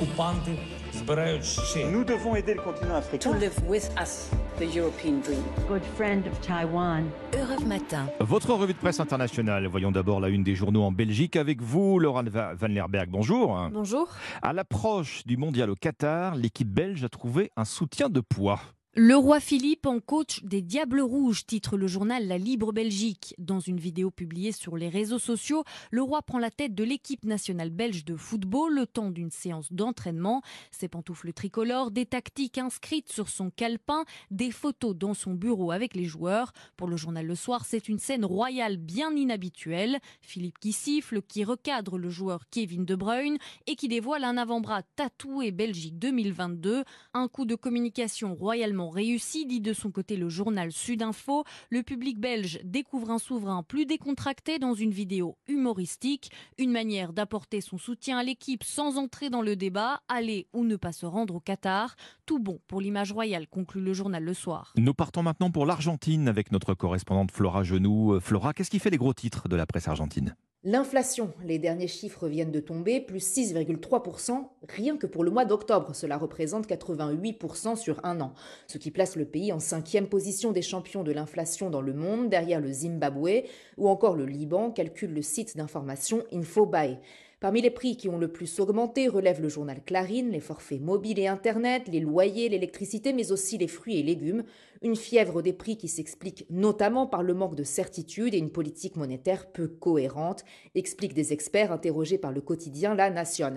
окупанти збирають ще. Nous devons aider le continent to africain. live with us the European dream. good friend of Taiwan. Europe Matin. Votre revue de presse internationale. Voyons d'abord la une des journaux en Belgique avec vous, Laurent Va- Van Lerberg. Bonjour. Bonjour. À l'approche du mondial au Qatar, l'équipe belge a trouvé un soutien de poids. Le roi Philippe en coach des Diables Rouges, titre le journal La Libre Belgique. Dans une vidéo publiée sur les réseaux sociaux, le roi prend la tête de l'équipe nationale belge de football le temps d'une séance d'entraînement. Ses pantoufles tricolores, des tactiques inscrites sur son calepin, des photos dans son bureau avec les joueurs. Pour le journal Le Soir, c'est une scène royale bien inhabituelle. Philippe qui siffle, qui recadre le joueur Kevin De Bruyne et qui dévoile un avant-bras tatoué Belgique 2022. Un coup de communication royalement réussi, dit de son côté le journal Sudinfo. Le public belge découvre un souverain plus décontracté dans une vidéo humoristique. Une manière d'apporter son soutien à l'équipe sans entrer dans le débat, aller ou ne pas se rendre au Qatar. Tout bon pour l'image royale, conclut le journal Le Soir. Nous partons maintenant pour l'Argentine avec notre correspondante Flora Genoux. Euh, Flora, qu'est-ce qui fait les gros titres de la presse argentine? L'inflation, les derniers chiffres viennent de tomber, plus 6,3%, rien que pour le mois d'octobre, cela représente 88% sur un an, ce qui place le pays en cinquième position des champions de l'inflation dans le monde, derrière le Zimbabwe ou encore le Liban, calcule le site d'information Infobae. Parmi les prix qui ont le plus augmenté relève le journal Clarine, les forfaits mobiles et Internet, les loyers, l'électricité, mais aussi les fruits et légumes. Une fièvre des prix qui s'explique notamment par le manque de certitude et une politique monétaire peu cohérente, expliquent des experts interrogés par le quotidien La Nation.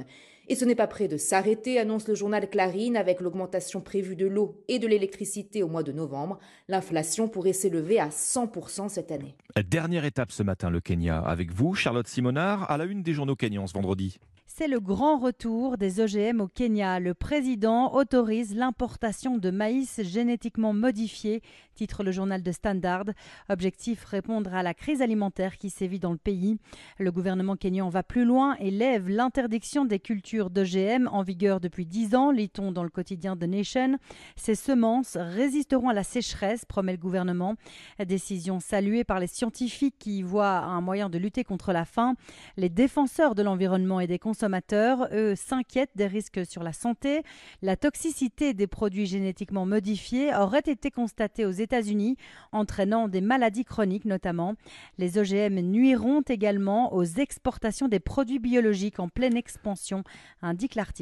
Et ce n'est pas prêt de s'arrêter, annonce le journal Clarine, avec l'augmentation prévue de l'eau et de l'électricité au mois de novembre. L'inflation pourrait s'élever à 100% cette année. Dernière étape ce matin, le Kenya. Avec vous, Charlotte Simonard, à la une des journaux kenyans ce vendredi. C'est le grand retour des OGM au Kenya. Le président autorise l'importation de maïs génétiquement modifié, titre le journal de Standard. Objectif répondre à la crise alimentaire qui sévit dans le pays. Le gouvernement kenyan va plus loin et lève l'interdiction des cultures d'OGM en vigueur depuis 10 ans, lit-on dans le quotidien The Nation. Ces semences résisteront à la sécheresse, promet le gouvernement. Décision saluée par les scientifiques qui y voient un moyen de lutter contre la faim. Les défenseurs de l'environnement et des consommateurs, eux, s'inquiètent des risques sur la santé. La toxicité des produits génétiquement modifiés aurait été constatée aux États-Unis, entraînant des maladies chroniques notamment. Les OGM nuiront également aux exportations des produits biologiques en pleine expansion, indique l'article.